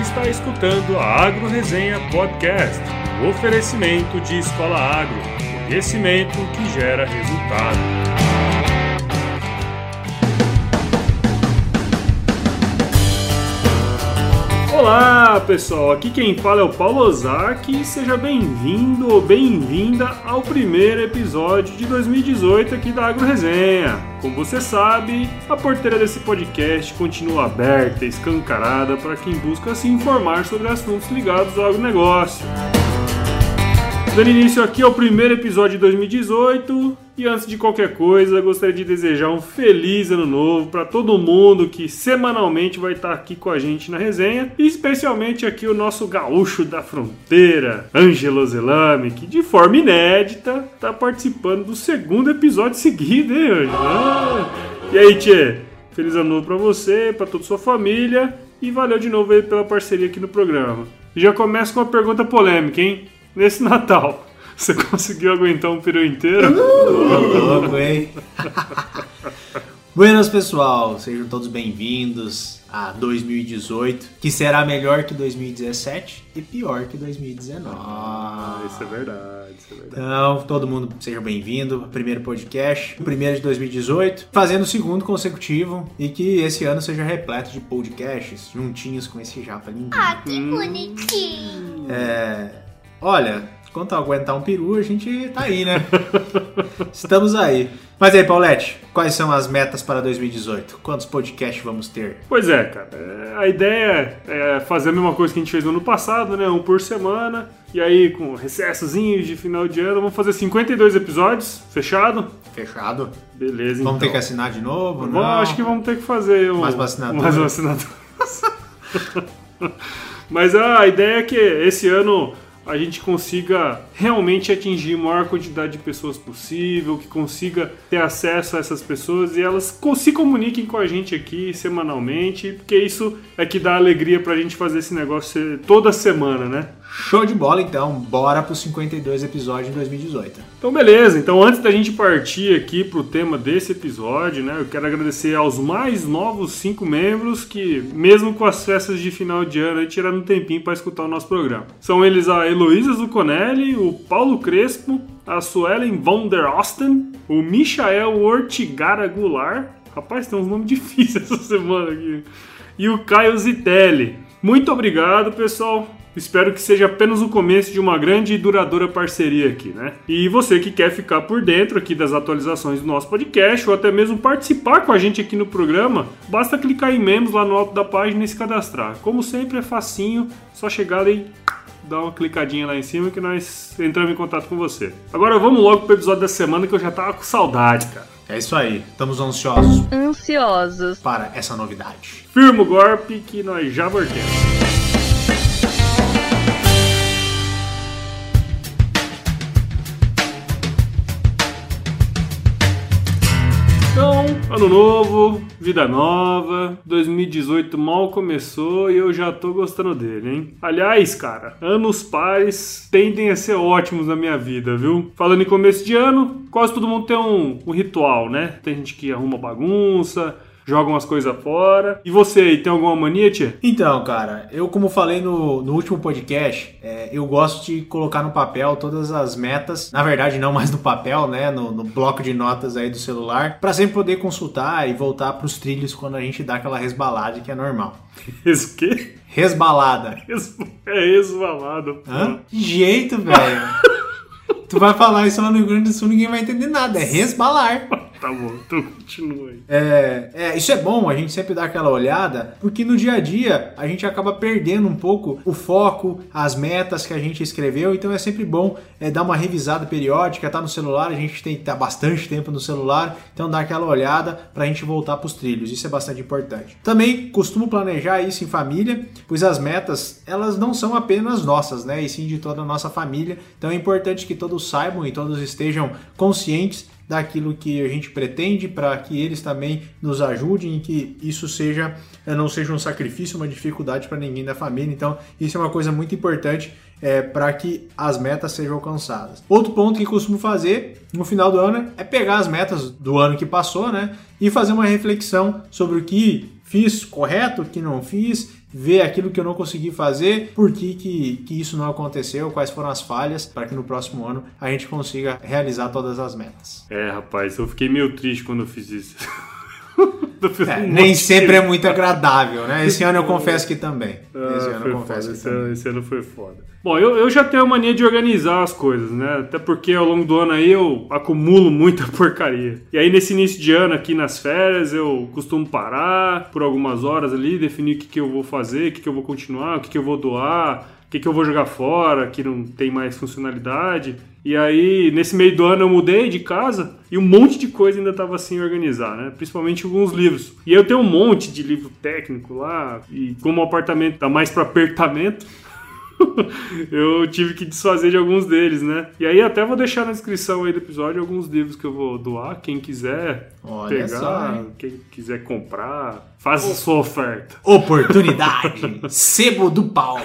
está escutando a Agro Resenha Podcast, o oferecimento de Escola Agro, conhecimento que gera resultado. Olá pessoal, aqui quem fala é o Paulo Ozaki e seja bem-vindo ou bem-vinda ao primeiro episódio de 2018 aqui da Agro Resenha. Como você sabe, a porteira desse podcast continua aberta escancarada para quem busca se informar sobre assuntos ligados ao agronegócio. Dando início aqui ao primeiro episódio de 2018 e antes de qualquer coisa, gostaria de desejar um feliz ano novo para todo mundo que semanalmente vai estar aqui com a gente na resenha, e especialmente aqui o nosso gaúcho da fronteira, Ângelo Zelame, que de forma inédita está participando do segundo episódio seguido, hein, Ângelo? Ah. E aí, Tchê? Feliz ano novo para você, para toda sua família e valeu de novo aí pela parceria aqui no programa. Já começa com uma pergunta polêmica, hein? Nesse Natal, você conseguiu aguentar um peru inteiro? Uh, louco, hein? Buenas, pessoal. Sejam todos bem-vindos a 2018, que será melhor que 2017 e pior que 2019. Ah, isso é verdade, isso é verdade. Então, todo mundo seja bem-vindo ao primeiro podcast, o primeiro de 2018, fazendo o segundo consecutivo e que esse ano seja repleto de podcasts juntinhos com esse japa lindo. Ah, que bonitinho. É, olha, quanto aguentar um peru, a gente tá aí, né? Estamos aí. Mas aí, Paulette, quais são as metas para 2018? Quantos podcasts vamos ter? Pois é, cara. é, A ideia é fazer a mesma coisa que a gente fez no ano passado, né? Um por semana. E aí, com recessozinhos de final de ano, vamos fazer 52 episódios, fechado? Fechado? Beleza, Vamos ter então. que assinar de novo? Vamos- Não? acho que vamos ter que fazer um, Mais vacinador. mais vacinador. Mas a ideia é que esse ano a gente consiga realmente atingir a maior quantidade de pessoas possível, que consiga ter acesso a essas pessoas e elas se comuniquem com a gente aqui semanalmente, porque isso é que dá alegria pra gente fazer esse negócio toda semana, né? Show de bola, então. Bora para os 52 episódios de 2018. Então, beleza. Então, antes da gente partir aqui pro tema desse episódio, né, eu quero agradecer aos mais novos cinco membros que, mesmo com as festas de final de ano, tiraram um tempinho para escutar o nosso programa. São eles a Heloísa Zuconelli, o Paulo Crespo, a Suelen von der Osten, o Michael Ortigara Goulart. Rapaz, tem uns nomes difíceis essa semana aqui. E o Caio Zitelli. Muito obrigado, pessoal. Espero que seja apenas o começo de uma grande e duradoura parceria aqui, né? E você que quer ficar por dentro aqui das atualizações do nosso podcast ou até mesmo participar com a gente aqui no programa, basta clicar em membros lá no alto da página e se cadastrar. Como sempre é facinho, só chegar e dar uma clicadinha lá em cima que nós entramos em contato com você. Agora vamos logo pro episódio da semana que eu já tava com saudade, cara. É isso aí. Estamos ansiosos Ansiosos. para essa novidade. Firma o golpe que nós já voltemos. Ano novo, vida nova, 2018 mal começou e eu já tô gostando dele, hein? Aliás, cara, anos pares tendem a ser ótimos na minha vida, viu? Falando em começo de ano, quase todo mundo tem um, um ritual, né? Tem gente que arruma bagunça, joga umas coisas fora. E você aí, tem alguma mania, tia? Então, cara, eu como falei no, no último podcast, é, eu gosto de colocar no papel todas as metas, na verdade não mais no papel, né, no, no bloco de notas aí do celular, pra sempre poder consultar e voltar pros trilhos quando a gente dá aquela resbalada que é normal. Quê? Resbalada. Res- É resvalado, pô. Hã? Que jeito, velho. tu vai falar isso lá no Rio Grande do Sul, ninguém vai entender nada. É resbalar. Tá bom, então continua aí. É, é, isso é bom a gente sempre dar aquela olhada, porque no dia a dia a gente acaba perdendo um pouco o foco, as metas que a gente escreveu, então é sempre bom é, dar uma revisada periódica, tá no celular, a gente tem que estar bastante tempo no celular, então dar aquela olhada pra gente voltar pros trilhos, isso é bastante importante. Também costumo planejar isso em família, pois as metas, elas não são apenas nossas, né, e sim de toda a nossa família, então é importante que todos saibam e todos estejam conscientes daquilo que a gente pretende para que eles também nos ajudem e que isso seja eh, não seja um sacrifício, uma dificuldade para ninguém da família. Então, isso é uma coisa muito importante é, para que as metas sejam alcançadas. Outro ponto que costumo fazer no final do ano é pegar as metas do ano que passou, né, e fazer uma reflexão sobre o que fiz correto, o que não fiz, ver aquilo que eu não consegui fazer, por que, que, que isso não aconteceu, quais foram as falhas, para que no próximo ano a gente consiga realizar todas as metas. É, rapaz, eu fiquei meio triste quando eu fiz isso. É, um nem sempre de- é muito agradável, né? Esse ano eu confesso que também. Ah, Esse ano foi eu confesso esse, ano, esse ano foi foda. Bom, eu, eu já tenho a mania de organizar as coisas, né? Até porque ao longo do ano aí eu acumulo muita porcaria. E aí nesse início de ano aqui nas férias eu costumo parar por algumas horas ali, definir o que, que eu vou fazer, o que, que eu vou continuar, o que, que eu vou doar, o que, que eu vou jogar fora, que não tem mais funcionalidade. E aí, nesse meio do ano, eu mudei de casa e um monte de coisa ainda estava sem organizar, né? Principalmente alguns livros. E eu tenho um monte de livro técnico lá, e como o apartamento tá mais para apertamento, eu tive que desfazer de alguns deles, né? E aí até vou deixar na descrição aí do episódio alguns livros que eu vou doar, quem quiser Olha pegar, só, quem quiser comprar, faça a sua oferta. Oportunidade! Sebo do Paulo!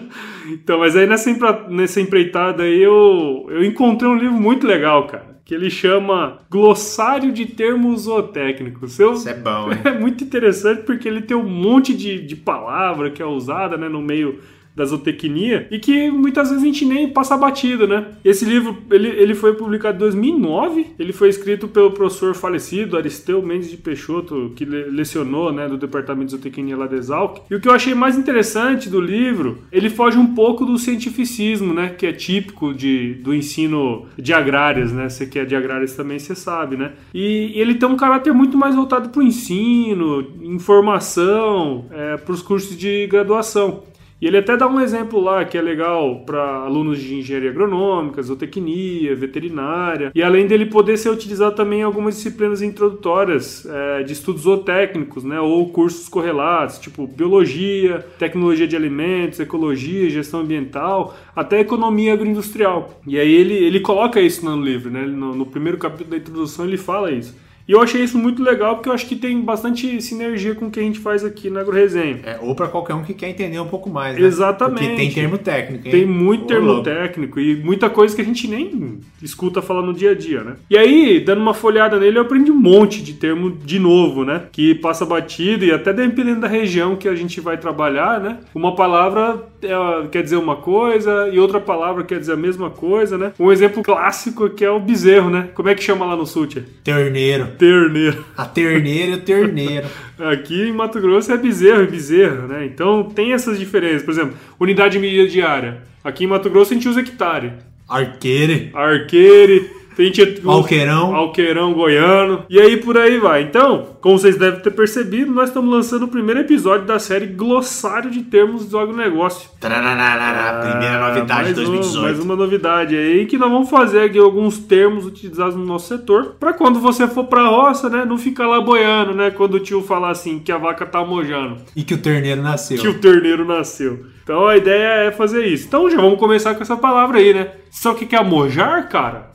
Então, mas aí nessa, nessa empreitada aí eu, eu encontrei um livro muito legal, cara. Que ele chama Glossário de Termos Zootécnicos. Eu, Isso é bom, hein? é muito interessante porque ele tem um monte de, de palavra que é usada né, no meio da zootecnia e que muitas vezes a gente nem passa batido, né? Esse livro, ele, ele foi publicado em 2009, ele foi escrito pelo professor falecido Aristeu Mendes de Peixoto, que le- lecionou, né, do Departamento de Zootecnia lá da Exalc. E o que eu achei mais interessante do livro, ele foge um pouco do cientificismo, né, que é típico de, do ensino de agrárias, né? Você que é de agrárias também, você sabe, né? E ele tem um caráter muito mais voltado para o ensino, informação, para os cursos de graduação. E ele até dá um exemplo lá que é legal para alunos de engenharia agronômica, zootecnia, veterinária, e além dele poder ser utilizado também em algumas disciplinas introdutórias é, de estudos zootécnicos, né, ou cursos correlatos, tipo biologia, tecnologia de alimentos, ecologia, gestão ambiental, até economia agroindustrial. E aí ele, ele coloca isso no livro, né, no, no primeiro capítulo da introdução ele fala isso. E eu achei isso muito legal porque eu acho que tem bastante sinergia com o que a gente faz aqui na AgroResenha. É, ou para qualquer um que quer entender um pouco mais, né? Exatamente. Porque tem termo técnico, hein? Tem muito termo técnico e muita coisa que a gente nem escuta falar no dia a dia, né? E aí, dando uma folhada nele, eu aprendi um monte de termo de novo, né? Que passa batido e até dependendo da região que a gente vai trabalhar, né? Uma palavra é, quer dizer uma coisa e outra palavra quer dizer a mesma coisa, né? Um exemplo clássico que é o bezerro, né? Como é que chama lá no sul, tia? Terneiro. Terneiro. A terneira e o terneiro. Aqui em Mato Grosso é bezerro e bezerra, né? Então tem essas diferenças. Por exemplo, unidade de medida diária. Aqui em Mato Grosso a gente usa hectare. Arqueire. Arqueire, tem gente- Alqueirão. Alqueirão goiano. E aí por aí vai. Então, como vocês devem ter percebido, nós estamos lançando o primeiro episódio da série Glossário de Termos do Agronegócio. Tarararara, primeira Ah, novidade de um- 2018. mais uma novidade aí que nós vamos fazer aqui alguns termos utilizados no nosso setor para quando você for pra roça, né, não ficar lá boiando, né, quando o tio falar assim que a vaca tá mojando, E que o terneiro nasceu. que o terneiro nasceu. Então a ideia é fazer isso. Então já vamos começar com essa palavra aí, né? Sabe o que que é mojar, cara?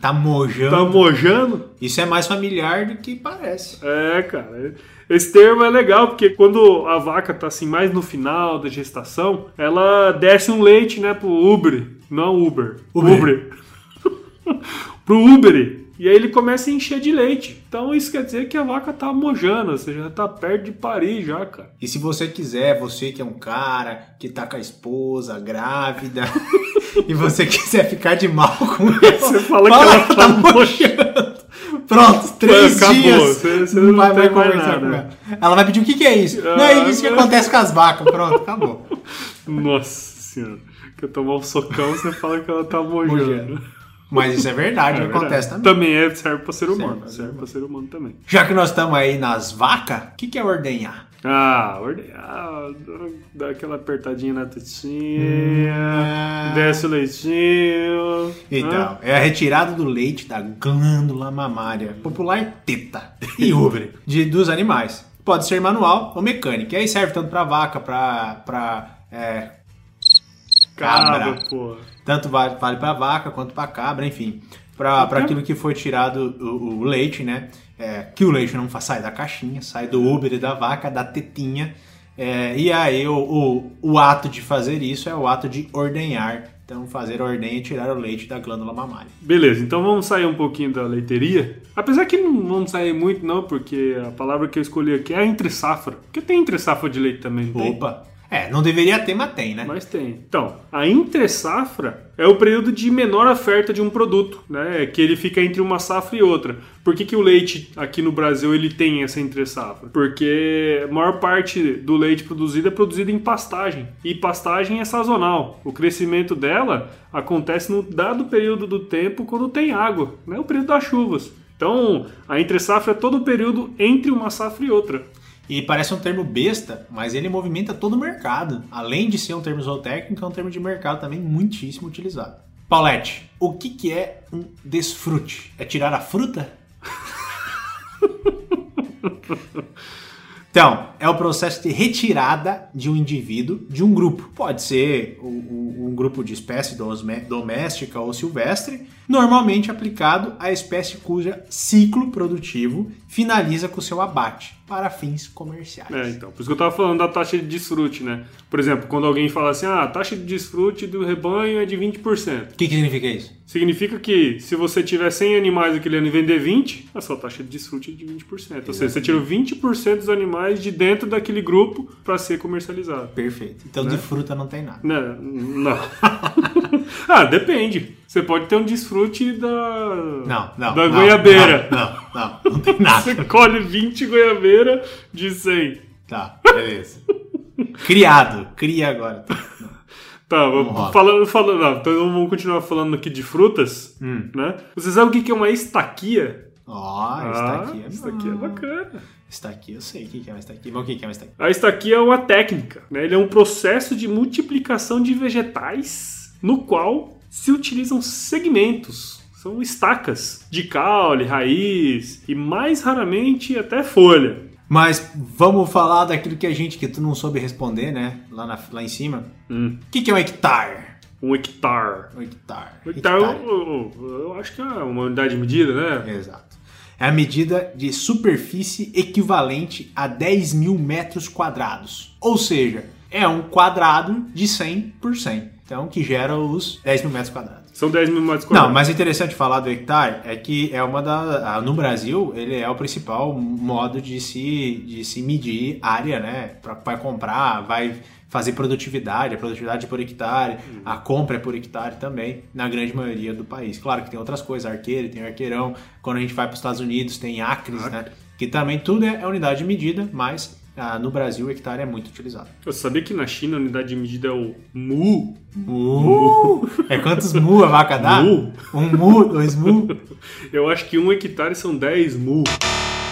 Tá mojando. Tá mojando? Isso é mais familiar do que parece. É, cara. Esse termo é legal porque quando a vaca tá assim mais no final da gestação, ela desce um leite, né, pro Uber, não Uber, Uber. Uber. pro Uber. E aí ele começa a encher de leite. Então isso quer dizer que a vaca tá mojando, ou seja, já tá perto de parir já, cara. E se você quiser, você que é um cara que tá com a esposa grávida e você quiser ficar de mal com ela, Você fala que ela tá mojando. Pronto, três Acabou, dias. você- você não vai, vai mais conversar com ela. Ela vai pedir o que, que é isso? não, Ah, é isso que mas- acontece com as vacas. Pronto, acabou. Nossa senhora. Quer tomar um socão, você fala que ela tá mojando. Mojando. Mas isso é verdade, É acontece verdade. também. Também é, serve pra ser humano. Serve Serve, pra pra ser humano também. Já que nós estamos aí nas vacas, o que, que é ordenhar? Ah, ordenhar, dá aquela apertadinha na tetinha, Hum. desce o leitinho. Então, é a retirada do leite da glândula mamária, popular teta e úvere, de, dos animais. Pode ser manual ou mecânico. E aí serve tanto para vaca, para é, Cabra, porra. tanto vale, vale para vaca quanto para cabra, enfim, para aquilo que foi tirado o, o leite, né? É, que o leite não sai da caixinha, sai do úbere da vaca, da tetinha. É, e aí o, o, o ato de fazer isso é o ato de ordenhar, Então, fazer a ordenha e tirar o leite da glândula mamária. Beleza, então vamos sair um pouquinho da leiteria. Apesar que não vamos sair muito, não, porque a palavra que eu escolhi aqui é entre safra. Porque tem entre safra de leite também, não tem? É, não deveria ter, mas tem, né? Mas tem. Então, a entre safra é o período de menor oferta de um produto, né? Que ele fica entre uma safra e outra. Por que, que o leite aqui no Brasil ele tem essa entre safra? Porque a maior parte do leite produzido é produzido em pastagem. E pastagem é sazonal. O crescimento dela acontece no dado período do tempo quando tem água, né? O período das chuvas. Então, a entre safra é todo o período entre uma safra e outra. E parece um termo besta, mas ele movimenta todo o mercado. Além de ser um termo zootécnico, é um termo de mercado também muitíssimo utilizado. Paulette, o que, que é um desfrute? É tirar a fruta? Então, é o processo de retirada de um indivíduo de um grupo. Pode ser um grupo de espécie doméstica ou silvestre, normalmente aplicado à espécie cuja ciclo produtivo finaliza com seu abate para fins comerciais. É, então. Por isso que eu tava falando da taxa de desfrute, né? Por exemplo, quando alguém fala assim, ah, a taxa de desfrute do rebanho é de 20%. O que, que significa isso? Significa que se você tiver 100 animais aquele ano e vender 20, a sua taxa de desfrute é de 20%. Ou seja, você tirou 20% dos animais de dentro daquele grupo para ser comercializado. Perfeito. Então de fruta não tem nada. Não. não. ah, depende. Você pode ter um desfrute da. Não, não. Da não, goiabeira. Não, não, não, não tem nada. Você colhe 20 goiabeira de 100. Tá, beleza. Criado, cria agora. Tá, Vamos falando, falando, não, então vamos continuar falando aqui de frutas, Hum. né? Você sabe o que é uma estaquia? Ó, Ah, está aqui é isso aqui é bom. bacana. Está aqui, eu sei o que é uma estaquia. Mas o que que é uma estaquia? A estaquia é uma técnica, né? Ele é um processo de multiplicação de vegetais no qual se utilizam segmentos. São estacas de caule, raiz e mais raramente até folha. Mas vamos falar daquilo que a gente, que tu não soube responder, né? Lá, na- lá em cima. Hum, O que, que é um hectare? um hectare. Um hectare. Um hectare, eu, eu- eu acho que é uma unidade de medida, né? Exato. É a medida de superfície equivalente a 10 mil metros quadrados. Ou seja, é um quadrado de 100 por 100. Então, que gera os 10 mil metros quadrados. São 10 mil metros Não, quadrados. mas interessante falar do hectare é que é uma da. No Brasil, ele é o principal modo de se, de se medir área, né? Pra, vai comprar, vai fazer produtividade, a produtividade por hectare, a compra é por hectare também, na grande maioria do país. Claro que tem outras coisas, arqueiro, tem arqueirão. Quando a gente vai para os Estados Unidos, tem acres, né? Que também tudo é, é unidade de medida, mas ah, no Brasil o hectare é muito utilizado. Você sabia que na China a unidade de medida é o mu? Mu! É quantos mu a vaca dá? Mu. Um mu, dois mu. Eu acho que um hectare são 10 mu.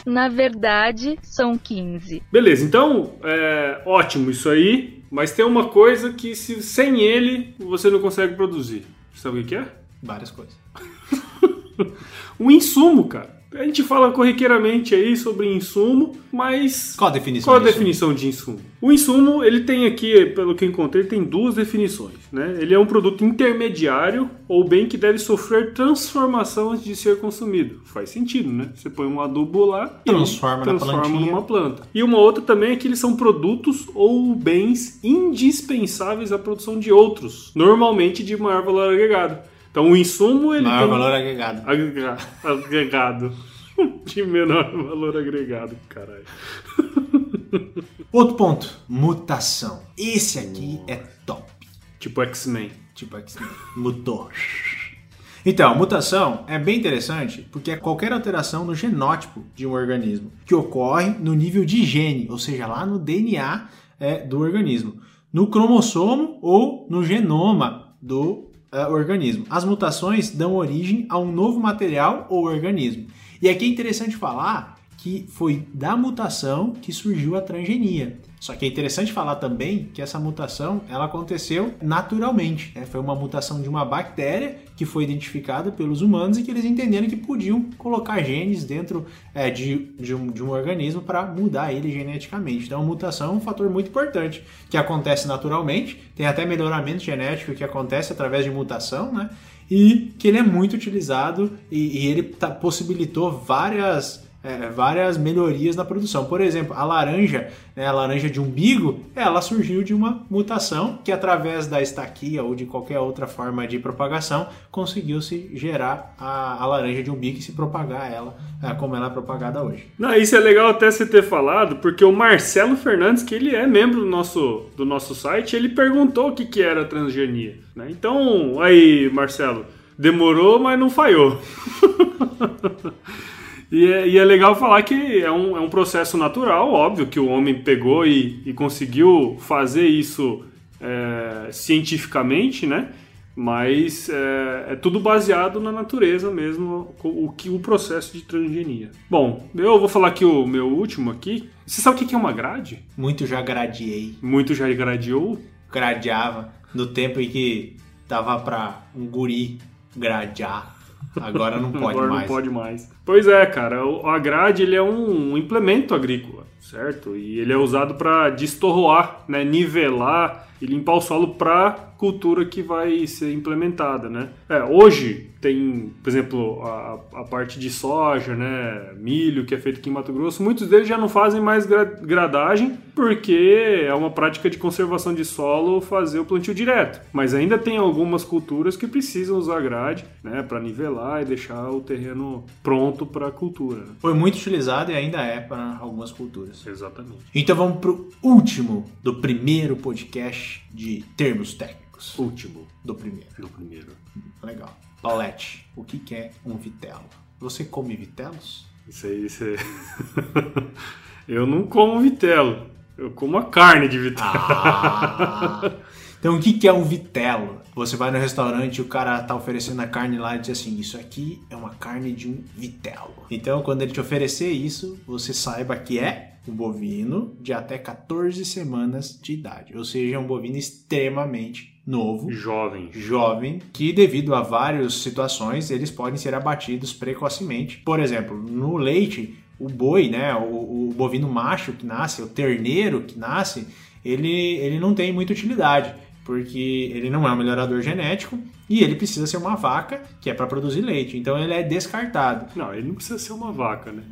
Na verdade, são 15. Beleza, então, é ótimo isso aí, mas tem uma coisa que se, sem ele você não consegue produzir. Sabe o que que é? Várias coisas. Um insumo, cara. A gente fala corriqueiramente aí sobre insumo, mas Qual a definição qual a disso? definição de insumo? O insumo, ele tem aqui, pelo que eu encontrei, tem duas definições, né? Ele é um produto intermediário ou bem que deve sofrer transformação antes de ser consumido. Faz sentido, né? Você põe um adubo lá e Transforma transforma numa planta. E uma outra também é que eles são produtos ou bens indispensáveis à produção de outros, normalmente de maior valor agregado. Então o insumo ele Maior tem valor agregado. Agrega- agregado. De menor valor agregado, caralho. Outro ponto, mutação. Esse aqui é top. Tipo X-Men. Tipo X-Men. Mudou. Então, mutação é bem interessante porque é qualquer alteração no genótipo de um organismo que ocorre no nível de gene, ou seja, lá no DNA é, do organismo, no cromossomo ou no genoma do é, organismo. As mutações dão origem a um novo material ou organismo. E aqui é interessante falar que foi da mutação que surgiu a transgenia. Só que é interessante falar também que essa mutação ela aconteceu naturalmente. né? Foi uma mutação de uma bactéria que foi identificada pelos humanos e que eles entenderam que podiam colocar genes dentro é, de, de, um, de um organismo para mudar ele geneticamente. Então a mutação é um fator muito importante que acontece naturalmente. Tem até melhoramento genético que acontece através de mutação, né? E que ele é muito utilizado e, e ele tá- possibilitou várias é, várias melhorias na produção. Por exemplo, a laranja, né, a laranja de umbigo, ela surgiu de uma mutação que através da estaquia ou de qualquer outra forma de propagação conseguiu se gerar a, a laranja de umbigo e se propagar ela é, como ela é propagada hoje. Não, isso é legal até você ter falado, porque o Marcelo Fernandes, que ele é membro do nosso, do nosso site, ele perguntou o que, que era transgenia. Né? Então, aí, Marcelo, demorou, mas não falhou. E é, e é, legal falar que é um, é um processo natural, óbvio, que o homem pegou e, e conseguiu fazer isso é, cientificamente, né? Mas é, é, tudo baseado na natureza mesmo, o que o processo de transgenia. Bom, eu vou falar aqui o meu último aqui. Você sabe o que é uma grade? Muito já gradiei. Muito já gradiou? Gradeava. No tempo em que dava pra um guri gradear. Agora não pode Agora mais. não pode mais. Pois é, cara. O a grade ele é um implemento agrícola, certo? E ele é usado para destorroar, né, nivelar e limpar o solo para cultura que vai ser implementada, né? É, hoje tem, por exemplo, a, a, parte de soja, né, milho que é feito aqui em Mato Grosso, muitos deles já não fazem mais gra gradagem porque é uma prática de conservação de solo fazer o plantio direto. Mas ainda tem algumas culturas que precisam usar grade, né, para nivelar e deixar o terreno pronto para a cultura. Né? Foi muito utilizado e ainda é para algumas culturas. Exatamente. Então vamos pro último do primeiro podcast de termos técnicos. Último do primeiro. Do primeiro. Legal. Paulette, o que é um vitelo? Você come vitelos? Isso aí, isso aí. eu não como vitelo. Eu como a carne de vitelo. Ah. Então, o que é um vitelo? Você vai no restaurante e o cara tá oferecendo a carne lá e diz assim: Isso aqui é uma carne de um vitelo. Então, quando ele te oferecer isso, você saiba que é um bovino de até 14 semanas de idade. Ou seja, é um bovino extremamente novo, jovem, jovem, que devido a várias situações eles podem ser abatidos precocemente. Por exemplo, no leite, o boi, né, o, o bovino macho que nasce, o terneiro que nasce, ele, ele não tem muita utilidade porque ele não é um melhorador genético e ele precisa ser uma vaca que é para produzir leite. Então ele é descartado. Não, ele não precisa ser uma vaca, né?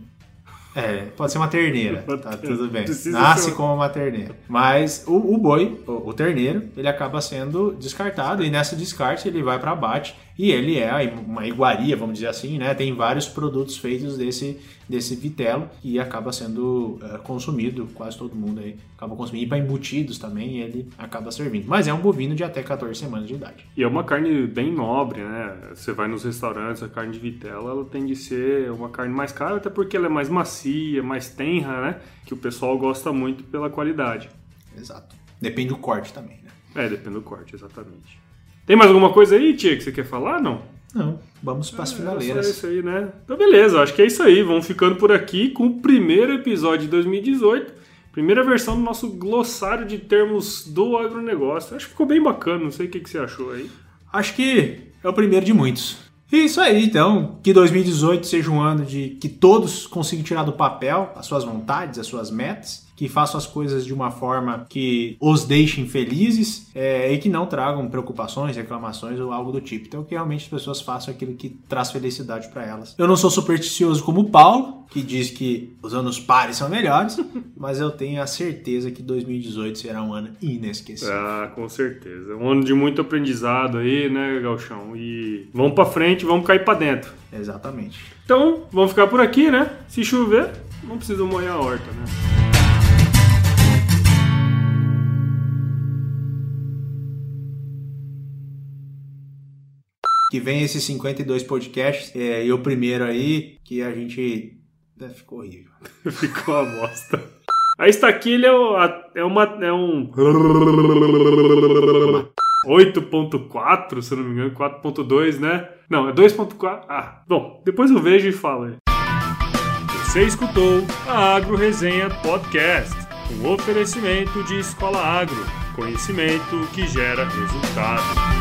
É, pode ser uma terneira, tá tudo bem. Nasce como uma terneira. Mas o, o boi, o, o, terneiro, ele acaba sendo descartado e nessa descarte ele vai para abate e ele é uma iguaria, vamos dizer assim, né? Tem vários produtos feitos desse, desse vitelo e acaba sendo é, consumido, quase todo mundo aí acaba consumindo. E para embutidos também ele acaba servindo. Mas é um bovino de até 14 semanas de idade. E é uma carne bem nobre, né? Você vai nos restaurantes, a carne de vitelo, ela tem de ser uma carne mais cara, até porque ela é mais macia, mais tenra, né? Que o pessoal gosta muito pela qualidade. Exato. Depende do corte também, né? É, depende do corte, exatamente. Tem mais alguma coisa aí, Tia, que você quer falar? Não? Não, vamos para as é, finaleiras. É isso aí, né? Então, beleza, acho que é isso aí. Vamos ficando por aqui com o primeiro episódio de 2018. Primeira versão do nosso glossário de termos do agronegócio. Acho que ficou bem bacana, não sei o que, que você achou aí. Acho que é o primeiro de muitos. E isso aí, então, que 2018 seja um ano de que todos consigam tirar do papel as suas vontades, as suas metas que façam as coisas de uma forma que os deixem felizes é, e que não tragam preocupações, reclamações ou algo do tipo. Então, que realmente as pessoas façam aquilo que traz felicidade para elas. Eu não sou supersticioso como o Paulo, que diz que os anos pares são melhores, mas eu tenho a certeza que 2018 será um ano inesquecível. Ah, com certeza. Um ano de muito aprendizado aí, né, Galchão? E vamos para frente, vamos cair para dentro. Exatamente. Então, vamos ficar por aqui, né? Se chover, não precisa molhar a horta, né? Que vem esses 52 podcasts é, e o primeiro aí, que a gente. É, ficou horrível. ficou uma bosta. A estaquilha é, uma, é um. 8.4, se não me engano, 4.2, né? Não, é 2.4. Ah, bom, depois eu vejo e falo. Você escutou a Agro Resenha Podcast, um oferecimento de Escola Agro, conhecimento que gera resultado.